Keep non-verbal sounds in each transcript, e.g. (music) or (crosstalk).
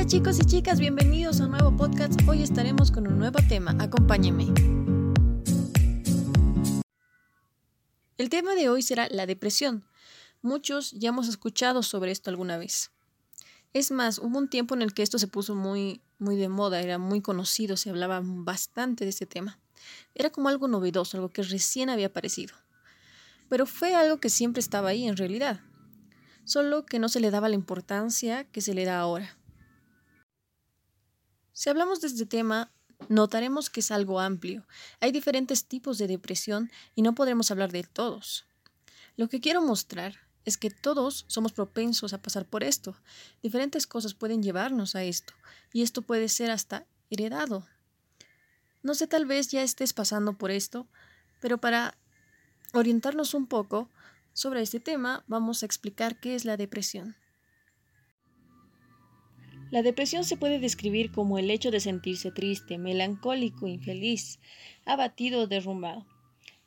Hola chicos y chicas, bienvenidos a un nuevo podcast. Hoy estaremos con un nuevo tema. Acompáñenme. El tema de hoy será la depresión. Muchos ya hemos escuchado sobre esto alguna vez. Es más, hubo un tiempo en el que esto se puso muy, muy de moda, era muy conocido, se hablaba bastante de este tema. Era como algo novedoso, algo que recién había aparecido. Pero fue algo que siempre estaba ahí en realidad, solo que no se le daba la importancia que se le da ahora. Si hablamos de este tema, notaremos que es algo amplio. Hay diferentes tipos de depresión y no podremos hablar de todos. Lo que quiero mostrar es que todos somos propensos a pasar por esto. Diferentes cosas pueden llevarnos a esto y esto puede ser hasta heredado. No sé, tal vez ya estés pasando por esto, pero para orientarnos un poco sobre este tema vamos a explicar qué es la depresión. La depresión se puede describir como el hecho de sentirse triste, melancólico, infeliz, abatido o derrumbado.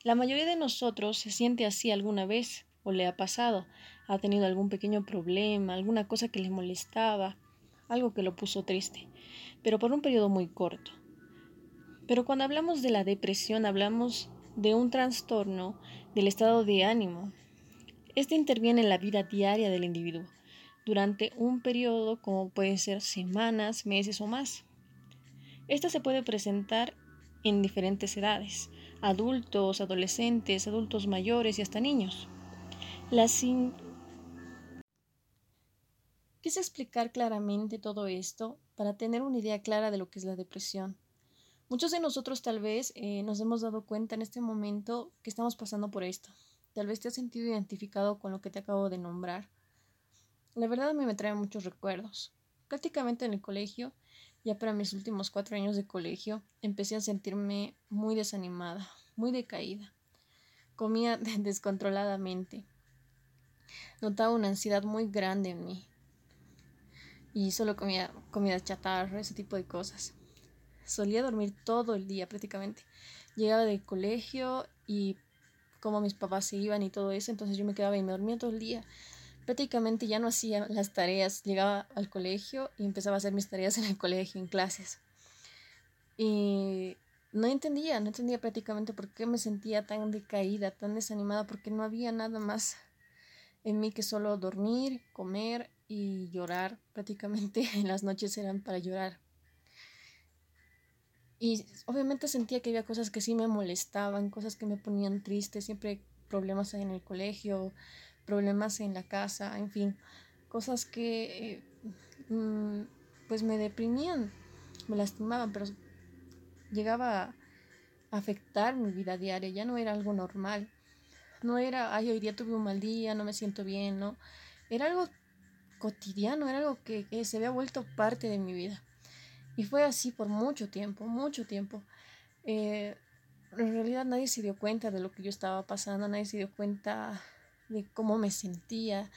La mayoría de nosotros se siente así alguna vez o le ha pasado, ha tenido algún pequeño problema, alguna cosa que le molestaba, algo que lo puso triste, pero por un periodo muy corto. Pero cuando hablamos de la depresión hablamos de un trastorno del estado de ánimo. Este interviene en la vida diaria del individuo durante un periodo como pueden ser semanas, meses o más. Esta se puede presentar en diferentes edades, adultos, adolescentes, adultos mayores y hasta niños. La Quise explicar claramente todo esto para tener una idea clara de lo que es la depresión. Muchos de nosotros tal vez eh, nos hemos dado cuenta en este momento que estamos pasando por esto. Tal vez te has sentido identificado con lo que te acabo de nombrar. La verdad a mí me trae muchos recuerdos. Prácticamente en el colegio, ya para mis últimos cuatro años de colegio, empecé a sentirme muy desanimada, muy decaída. Comía (laughs) descontroladamente. Notaba una ansiedad muy grande en mí. Y solo comía comida chatarra, ese tipo de cosas. Solía dormir todo el día prácticamente. Llegaba del colegio y como mis papás se iban y todo eso, entonces yo me quedaba y me dormía todo el día prácticamente ya no hacía las tareas, llegaba al colegio y empezaba a hacer mis tareas en el colegio, en clases. Y no entendía, no entendía prácticamente por qué me sentía tan decaída, tan desanimada, porque no había nada más en mí que solo dormir, comer y llorar. Prácticamente (laughs) en las noches eran para llorar. Y obviamente sentía que había cosas que sí me molestaban, cosas que me ponían triste, siempre problemas en el colegio, problemas en la casa, en fin, cosas que eh, mm, pues me deprimían, me lastimaban, pero llegaba a afectar mi vida diaria, ya no era algo normal, no era, ay, hoy día tuve un mal día, no me siento bien, no, era algo cotidiano, era algo que, se había vuelto parte de mi vida. Y fue así por mucho tiempo, mucho tiempo. Eh, en realidad nadie se dio cuenta de lo que yo estaba pasando, nadie se dio cuenta de cómo me sentía,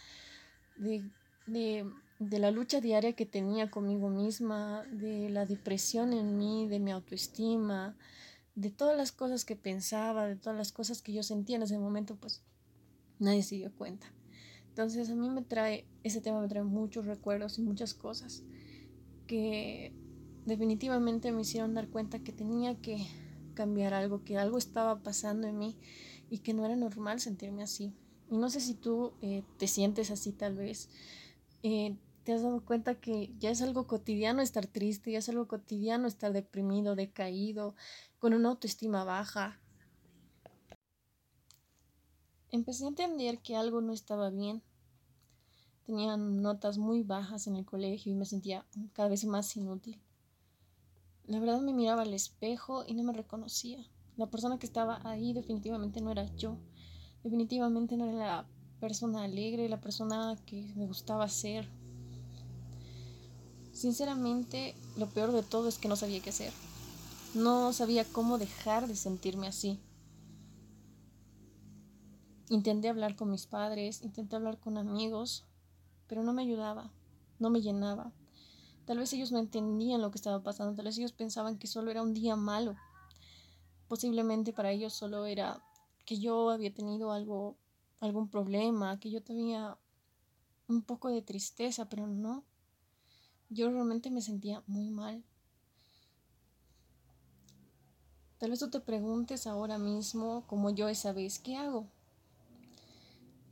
de, de, la lucha diaria que tenía conmigo misma, de la depresión en mí, de mi autoestima, de todas las cosas que pensaba, de todas las cosas que yo sentía en ese momento, pues nadie se dio cuenta. Entonces a mí me trae, ese tema me trae muchos recuerdos y muchas cosas que definitivamente me hicieron dar cuenta que tenía que cambiar algo, que algo estaba pasando en mí y que no era normal sentirme así. Y no sé si tú eh, te sientes así tal vez. Eh, te has dado cuenta que ya es algo cotidiano estar triste, ya es algo cotidiano estar deprimido, decaído, con una autoestima baja. Empecé a entender que algo no estaba bien. Tenía notas muy bajas en el colegio y me sentía cada vez más inútil. La verdad me miraba al espejo y no me reconocía. La persona que estaba ahí definitivamente no era yo. Definitivamente no era la persona alegre, la persona que me gustaba ser. Sinceramente, lo peor de todo es que no sabía qué hacer. No sabía cómo dejar de sentirme así. Intenté hablar con mis padres, intenté hablar con amigos, pero no me ayudaba, no me llenaba. Tal vez ellos no entendían lo que estaba pasando, tal vez ellos pensaban que solo era un día malo. Posiblemente para ellos solo era que yo había tenido algo, algún problema, que yo tenía un poco de tristeza, pero no. yo realmente me sentía muy mal. Tal vez tú te preguntes ahora mismo, como yo esa vez, ¿qué hago?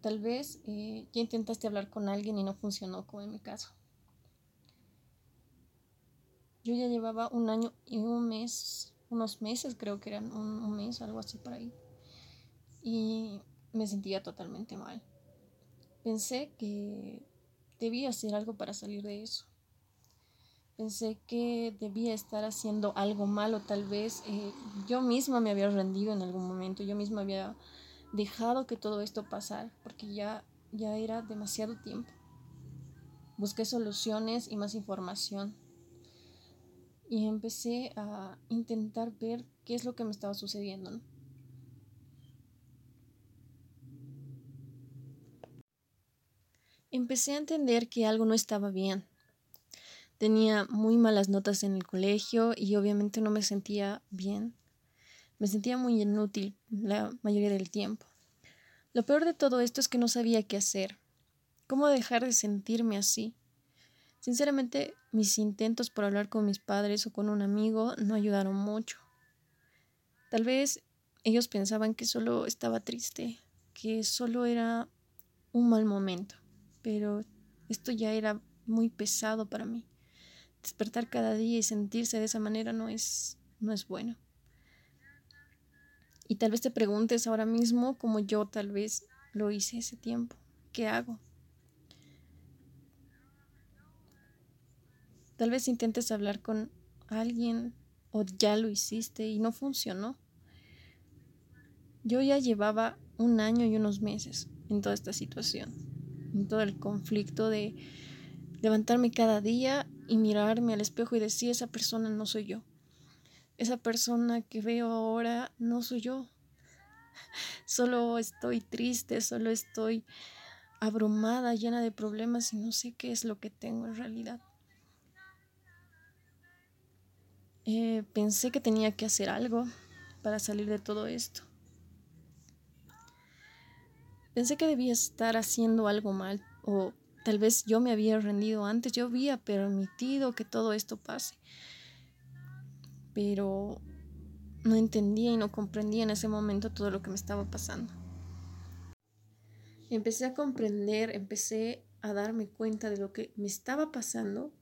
Tal vez eh, ya intentaste hablar con alguien y no funcionó, como en mi caso. Yo ya llevaba un año y un mes, unos meses, creo que eran un, un mes, algo así por ahí. Y me sentía totalmente mal. Pensé que debía hacer algo para salir de eso. Pensé que debía estar haciendo algo malo, tal vez eh, yo misma me había rendido en algún momento, yo misma había dejado que todo esto pasara, porque ya, ya era demasiado tiempo. Busqué soluciones y más información y empecé a intentar ver qué es lo que me estaba sucediendo. Empecé a entender que algo no estaba bien. Tenía muy malas notas en el colegio y obviamente no me sentía bien. Me sentía muy inútil la mayoría del tiempo. Lo peor de todo esto es que no sabía qué hacer. ¿Cómo dejar de sentirme así? Sinceramente, mis intentos por hablar con mis padres o con un amigo no ayudaron mucho. Tal vez ellos pensaban que solo estaba triste, que solo era un mal momento pero esto ya era muy pesado para mí. Despertar cada día y sentirse de esa manera no es, no es bueno. Y tal vez te preguntes ahora mismo, como yo tal vez lo hice ese tiempo, ¿qué hago? Tal vez intentes hablar con alguien o ya lo hiciste y no funcionó. Yo ya llevaba un año y unos meses en toda esta situación todo el conflicto de levantarme cada día y mirarme al espejo y decir, esa persona no soy yo. Esa persona que veo ahora no soy yo. Solo estoy triste, solo estoy abrumada, llena de problemas y no sé qué es lo que tengo en realidad. Eh, pensé que tenía que hacer algo para salir de todo esto. Pensé que debía estar haciendo algo mal o tal vez yo me había rendido antes, yo había permitido que todo esto pase. Pero no entendía y no comprendía en ese momento todo lo que me estaba pasando. Empecé a comprender, empecé a darme cuenta de lo que me estaba pasando.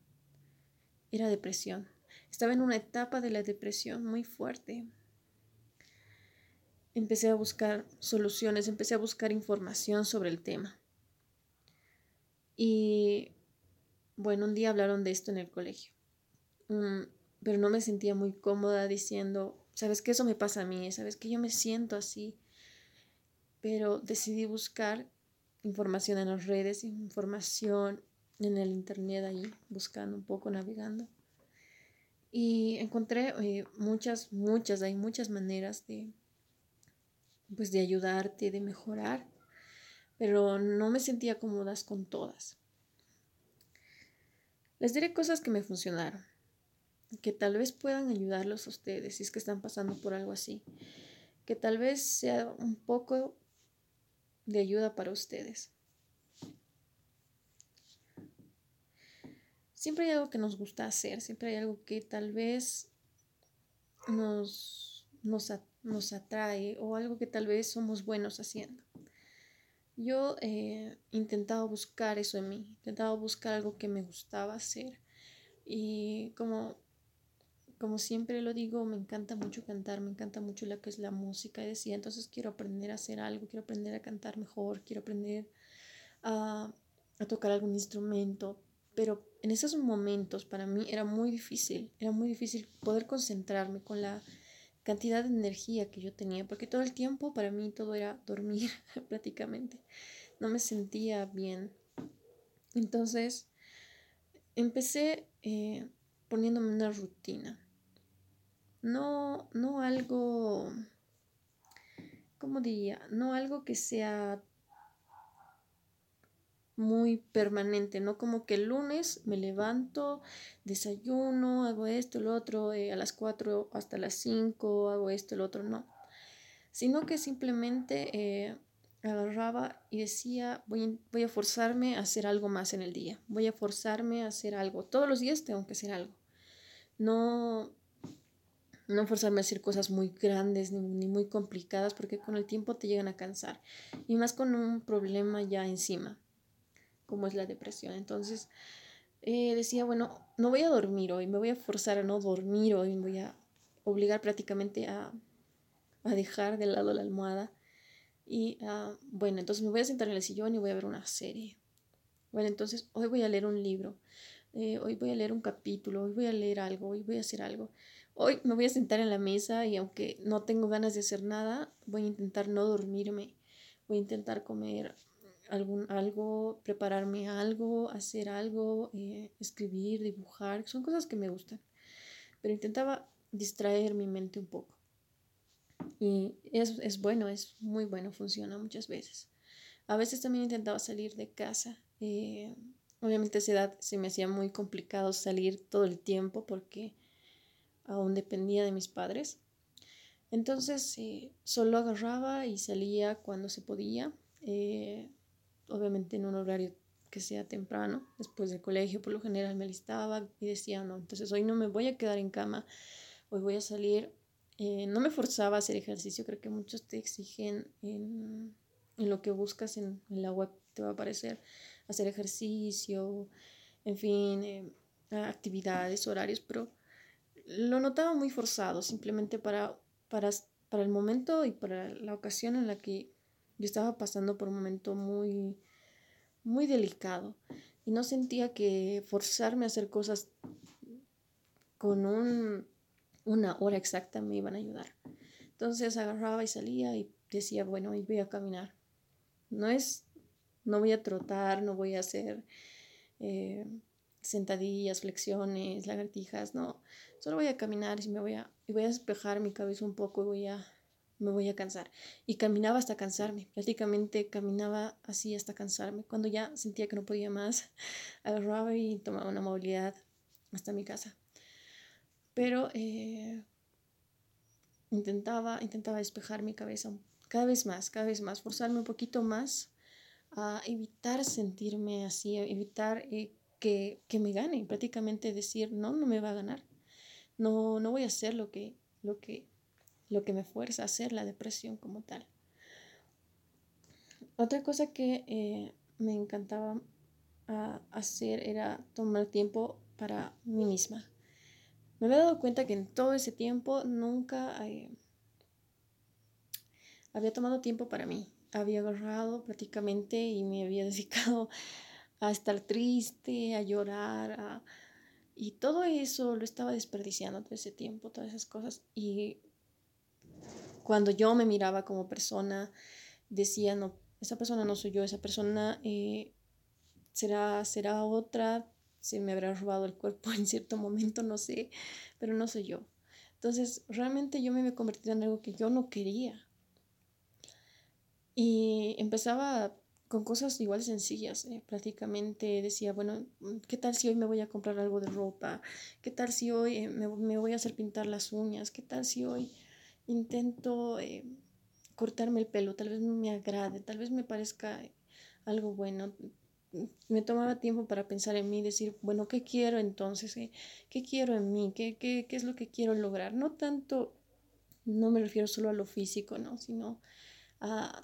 Era depresión. Estaba en una etapa de la depresión muy fuerte empecé a buscar soluciones, empecé a buscar información sobre el tema. Y bueno, un día hablaron de esto en el colegio, mm, pero no me sentía muy cómoda diciendo, sabes que eso me pasa a mí, sabes que yo me siento así, pero decidí buscar información en las redes, información en el internet ahí, buscando un poco, navegando. Y encontré eh, muchas, muchas, hay muchas maneras de, pues de ayudarte, de mejorar, pero no me sentía cómodas con todas. Les diré cosas que me funcionaron, que tal vez puedan ayudarlos a ustedes si es que están pasando por algo así, que tal vez sea un poco de ayuda para ustedes. Siempre hay algo que nos gusta hacer, siempre hay algo que tal vez nos, nos, nos atrae o algo que tal vez somos buenos haciendo. Yo he intentado buscar eso en mí, he intentado buscar algo que me gustaba hacer y como, como siempre lo digo, me encanta mucho cantar, me encanta mucho lo que es la música y decía, entonces quiero aprender a hacer algo, quiero aprender a cantar mejor, quiero aprender a, a tocar algún instrumento, pero en esos momentos para mí era muy difícil, era muy difícil poder concentrarme con la cantidad de energía que yo tenía, porque todo el tiempo para mí todo era dormir (laughs) prácticamente. No me sentía bien. Entonces, empecé eh, poniéndome una rutina. No, no algo, ¿cómo diría? No algo que sea muy permanente, no como que el lunes me levanto, desayuno, hago esto, lo otro, eh, a las 4 hasta las 5 hago esto, lo otro, no, sino que simplemente eh, agarraba y decía, voy, voy a forzarme a hacer algo más en el día, voy a forzarme a hacer algo. Todos los días tengo que hacer algo. No, no forzarme a hacer cosas muy grandes ni, muy complicadas porque con el tiempo te llegan a cansar. Y más con un problema ya encima, como es la depresión. Entonces eh, decía, bueno, no voy a dormir hoy, me voy a forzar a no dormir hoy, me voy a obligar prácticamente a, a dejar de lado la almohada. Y uh, bueno, entonces me voy a sentar en el sillón y voy a ver una serie. Bueno, entonces hoy voy a leer un libro, eh, hoy voy a leer un capítulo, hoy voy a leer algo, hoy voy a hacer algo. Hoy me voy a sentar en la mesa y aunque no tengo ganas de hacer nada, voy a intentar no dormirme. Voy a intentar comer algún, algo, prepararme algo, hacer algo, eh, escribir, dibujar. Son cosas que me gustan. Pero intentaba distraer mi mente un poco. Y es, es bueno, es muy bueno, funciona muchas veces. A veces también intentaba salir de casa. Eh, obviamente a esa edad se me hacía muy complicado salir todo el tiempo porque aún dependía de mis padres. Entonces eh, solo agarraba y salía cuando se podía, eh, obviamente en un horario que sea temprano, después del colegio por lo general me alistaba y decía, no, entonces hoy no me voy a quedar en cama, hoy voy a salir. Eh, no me forzaba a hacer ejercicio, creo que muchos te exigen en, en lo que buscas en, en, la web, te va a aparecer hacer ejercicio, en fin, actividades, horarios, pero lo notaba muy forzado, simplemente para, para, para el momento y para la ocasión en la que yo estaba pasando por un momento muy, muy delicado y no sentía que forzarme a hacer cosas con un, una hora exacta me iban a ayudar. Entonces agarraba y salía y decía, bueno, hoy voy a caminar. No es, no voy a trotar, no voy a hacer eh, sentadillas, flexiones, lagartijas, no. Solo voy a caminar y me voy a, y voy a despejar mi cabeza un poco y voy a, me voy a cansar. Y caminaba hasta cansarme, prácticamente caminaba así hasta cansarme. Cuando ya sentía que no podía más, (laughs) agarraba y tomaba una movilidad hasta mi casa. Pero eh, intentaba, intentaba despejar mi cabeza cada vez más, cada vez más, forzarme un poquito más a evitar sentirme así, a evitar eh, que, que, me gane, prácticamente decir, no, no me va a ganar. No, no voy a hacer lo que, lo, que, lo que me fuerza a hacer la depresión como tal. Otra cosa que eh, me encantaba uh, hacer era tomar tiempo para mí misma. Me había dado cuenta que en todo ese tiempo nunca eh, había tomado tiempo para mí. Había agarrado prácticamente y me había (laughs) dedicado a estar triste, a llorar, y todo eso lo estaba desperdiciando todo ese tiempo, todas esas cosas. Y cuando yo me miraba como persona, decía, no, esa persona no soy yo, esa persona eh, será, será otra, se me habrá robado el cuerpo (laughs) en cierto momento, no sé, pero no soy yo. Entonces, realmente yo me había convertido en algo que yo no quería. Y empezaba con cosas igual sencillas. Eh, prácticamente decía, bueno, ¿qué tal si hoy me voy a comprar algo de ropa? ¿Qué tal si hoy eh, me, me, voy a hacer pintar las uñas? ¿Qué tal si hoy intento eh, cortarme el pelo? Tal vez me agrade, tal vez me parezca algo bueno. Me tomaba tiempo para pensar en mí, decir, bueno, ¿qué quiero entonces? ¿Qué quiero en mí? ¿Qué, qué, qué es lo que quiero lograr? No tanto, no me refiero solo a lo físico, ¿no? Sino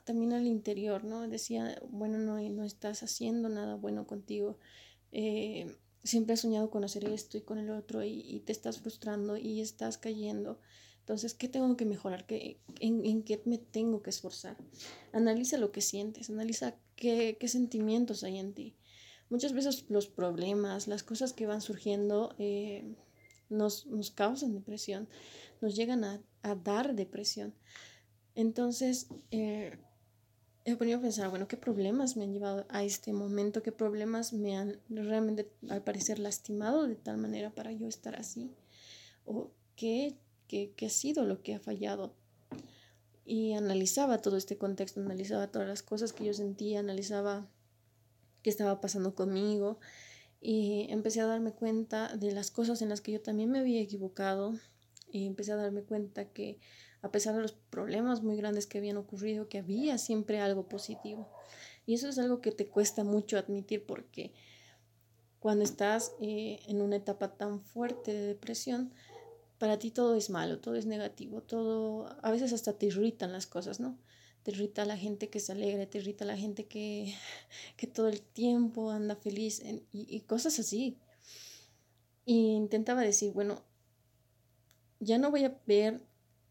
también al interior, ¿no? Decía, bueno, no, no estás haciendo nada bueno contigo. Eh, siempre has soñado con hacer esto y con el otro y, te estás frustrando y estás cayendo. Entonces, ¿qué tengo que mejorar? ¿Qué, en, qué me tengo que esforzar? Analiza lo que sientes, analiza qué, qué sentimientos hay en ti. Muchas veces los problemas, las cosas que van surgiendo eh, nos, nos, causan depresión, nos llegan a, a dar depresión. Entonces, eh, he venido a pensar, bueno, ¿qué problemas me han llevado a este momento? ¿Qué problemas me han realmente, al parecer, lastimado de tal manera para yo estar así? ¿O qué, qué, qué ha sido lo que ha fallado? Y analizaba todo este contexto, analizaba todas las cosas que yo sentía, analizaba qué estaba pasando conmigo y empecé a darme cuenta de las cosas en las que yo también me había equivocado y empecé a darme cuenta que a pesar de los problemas muy grandes que habían ocurrido, que había siempre algo positivo. Y eso es algo que te cuesta mucho admitir porque cuando estás eh, en una etapa tan fuerte de depresión, para ti todo es malo, todo es negativo, todo, a veces hasta te irritan las cosas, ¿no? Te irrita la gente que se alegre, te irrita la gente que, (laughs) que todo el tiempo anda feliz y, y cosas así. Y intentaba decir, bueno, ya no voy a ver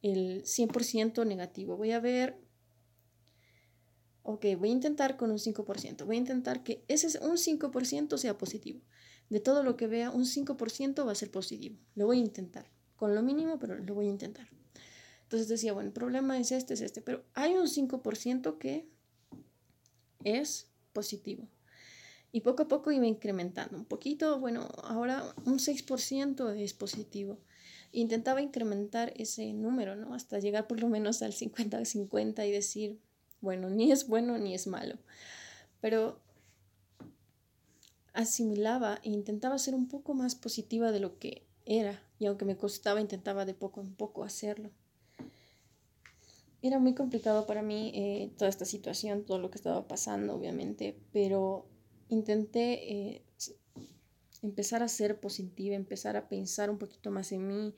el 100% negativo, voy a ver, ok, voy a intentar con un 5%, voy a intentar que ese un 5% sea positivo. De todo lo que vea, un 5% va a ser positivo. Lo voy a intentar, con lo mínimo, pero lo voy a intentar. Entonces decía, bueno, el problema es este, es este, pero hay un 5% que es positivo. Y poco a poco iba incrementando un poquito, bueno, ahora un 6% es positivo intentaba incrementar ese número, ¿no? Hasta llegar por lo menos al 50-50 y decir, bueno, ni es bueno ni es malo. Pero asimilaba e intentaba ser un poco más positiva de lo que era, y aunque me costaba, intentaba de poco en poco hacerlo. Era muy complicado para mí eh, toda esta situación, todo lo que estaba pasando, obviamente, pero intenté eh, empezar a ser positiva, empezar a pensar un poquito más en mí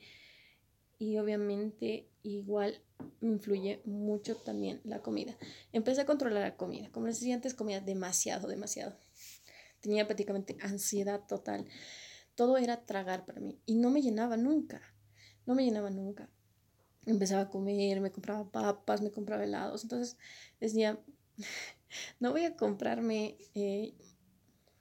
y obviamente igual me influye mucho también la comida. Empecé a controlar la comida. Como les decía antes, comía demasiado, demasiado. Tenía prácticamente ansiedad total. Todo era tragar para mí y no me llenaba nunca. No me llenaba nunca. Empezaba a comer, me compraba papas, me compraba helados. Entonces decía, (laughs) no voy a comprarme eh,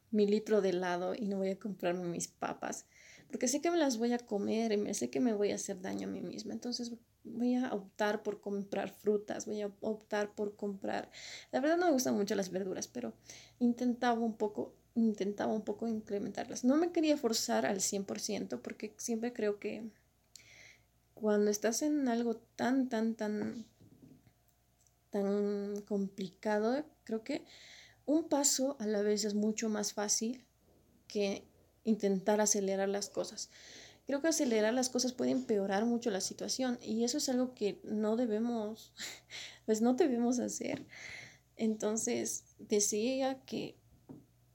mi litro de helado y no voy a comprarme mis papas, porque sé que me las voy a comer y sé que me voy a hacer daño a mí misma. Entonces voy a optar por comprar frutas, voy a optar por comprar... La verdad no me gustan mucho las verduras, pero intentaba un poco intentaba un poco incrementarlas. No me quería forzar al 100% porque siempre creo que cuando estás en algo tan, tan, tan, tan complicado, creo que un paso a la vez es mucho más fácil que intentar acelerar las cosas. Creo que acelerar las cosas puede empeorar mucho la situación y eso es algo que no debemos, (laughs) pues no debemos hacer. Entonces decía que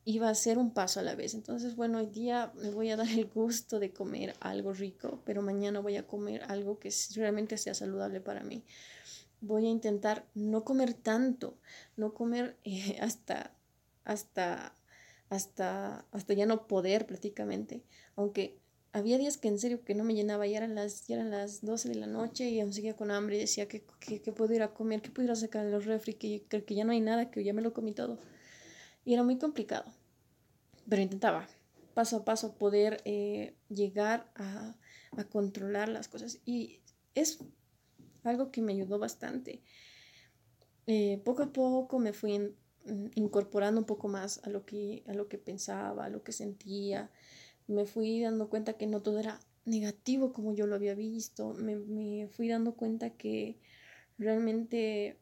iba a hacer un paso a la vez. Entonces, bueno, hoy día me voy a dar el gusto de comer algo rico, pero mañana voy a comer algo que realmente sea saludable para mí voy a intentar no comer tanto, no comer (laughs) eh, hasta, hasta, hasta, hasta ya no poder prácticamente, aunque había días que en serio que no me llenaba, ya eran las, ya eran las 12 de la noche y aún seguía con hambre y decía que, que, puedo ir a comer, que puedo ir a sacar los refri, que, que, que ya no hay nada, que ya me lo comí todo. Y era muy complicado, pero intentaba paso a paso poder eh, llegar a, a controlar las cosas. Y es algo que me ayudó bastante. Eh, poco a poco me fui mm, incorporando un poco más a lo, que, a lo que pensaba, a lo que sentía. Me fui dando cuenta que no todo era negativo como yo lo había visto. Me, fui dando cuenta que realmente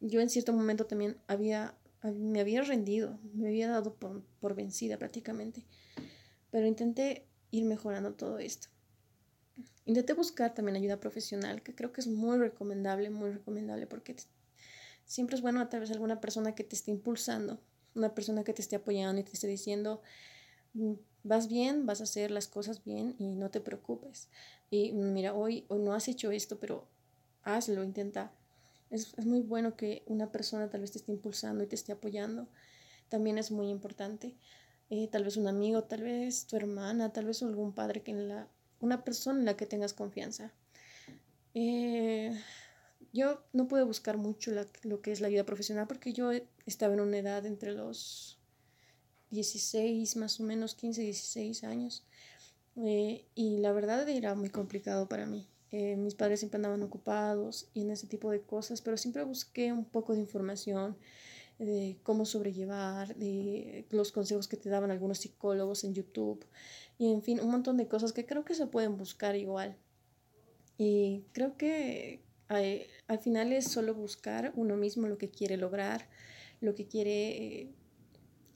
yo en cierto momento también había, me había rendido, me había dado por, por vencida prácticamente. Pero intenté ir mejorando todo esto. Intenté buscar también ayuda profesional, que creo que es muy recomendable, muy recomendable, porque siempre es bueno través de alguna persona que te esté impulsando, una persona que te esté apoyando y te esté diciendo, mm, vas bien, vas a hacer las cosas bien y no te preocupes. Y mira, hoy, hoy no has hecho esto, pero hazlo, intenta. Es, es muy bueno que una persona tal vez te esté impulsando y te esté apoyando. También es muy importante. Eh, tal vez un amigo, tal vez tu hermana, tal vez algún padre que la una persona en la que tengas confianza. Eh, yo no pude buscar mucho lo que es la vida profesional porque yo estaba en una edad entre los 16, más o menos 15, 16 años. Eh, y la verdad era muy complicado para mí. Eh, mis padres siempre andaban ocupados y en ese tipo de cosas, pero siempre busqué un poco de información de cómo sobrellevar, de los consejos que te daban algunos psicólogos en YouTube y en fin, un montón de cosas que creo que se pueden buscar igual. Y creo que al final es solo buscar uno mismo lo que quiere lograr, lo que quiere,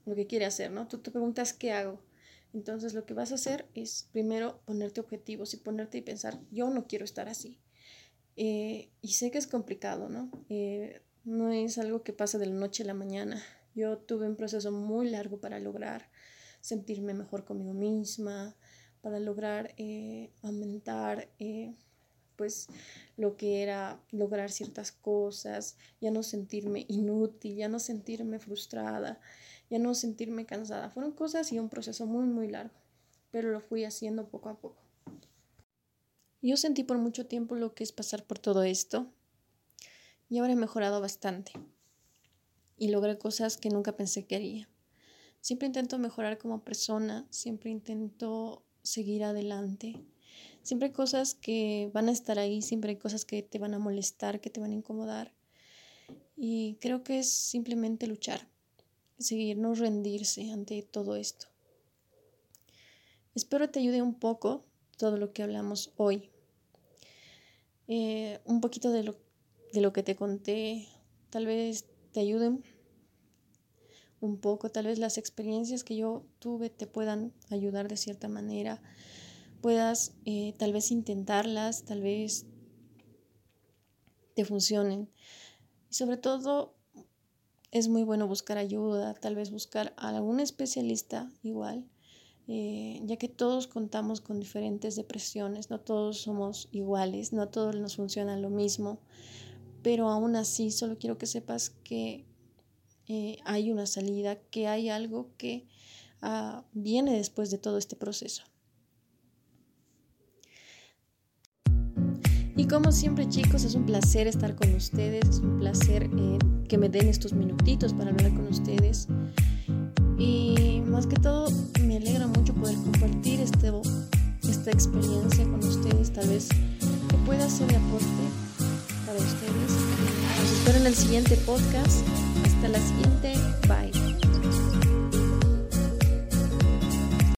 lo que quiere hacer, ¿no? Tú te preguntas qué hago. Entonces lo que vas a hacer es primero ponerte objetivos y ponerte y pensar, yo no quiero estar así. Eh, y sé que es complicado, ¿no? Eh, no es algo que pasa de la noche a la mañana. Yo tuve un proceso muy largo para lograr sentirme mejor conmigo misma, para lograr eh, aumentar pues lo que era lograr ciertas cosas, ya no sentirme inútil, ya no sentirme frustrada, ya no sentirme cansada. Fueron cosas y un proceso muy, muy largo, pero lo fui haciendo poco a poco. Yo sentí por mucho tiempo lo que es pasar por todo esto y ahora he mejorado bastante y logré cosas que nunca pensé que haría. Siempre intento mejorar como persona, siempre intento seguir adelante. Siempre hay cosas que van a estar ahí, siempre hay cosas que te van a molestar, que te van a incomodar. Y creo que es simplemente luchar, seguir, no rendirse ante todo esto. Espero te ayude un poco todo lo que hablamos hoy. Eh, un poquito de lo, de lo que te conté, tal vez te ayuden un poco, tal vez las experiencias que yo tuve te puedan ayudar de cierta manera, puedas eh, tal vez intentarlas, tal vez te funcionen. Y sobre todo es muy bueno buscar ayuda, tal vez buscar a algún especialista igual eh, ya que todos contamos con diferentes depresiones, no todos somos iguales, no todos nos funciona lo mismo, pero aún así solo quiero que sepas que eh, hay una salida, que hay algo que ah, viene después de todo este proceso. Como siempre chicos, es un placer estar con ustedes, es un placer eh, que me den estos minutitos para hablar con ustedes. Y más que todo, me alegra mucho poder compartir este, esta experiencia con ustedes, tal vez que pueda ser de aporte para ustedes. Los espero en el siguiente podcast. Hasta la siguiente. Bye.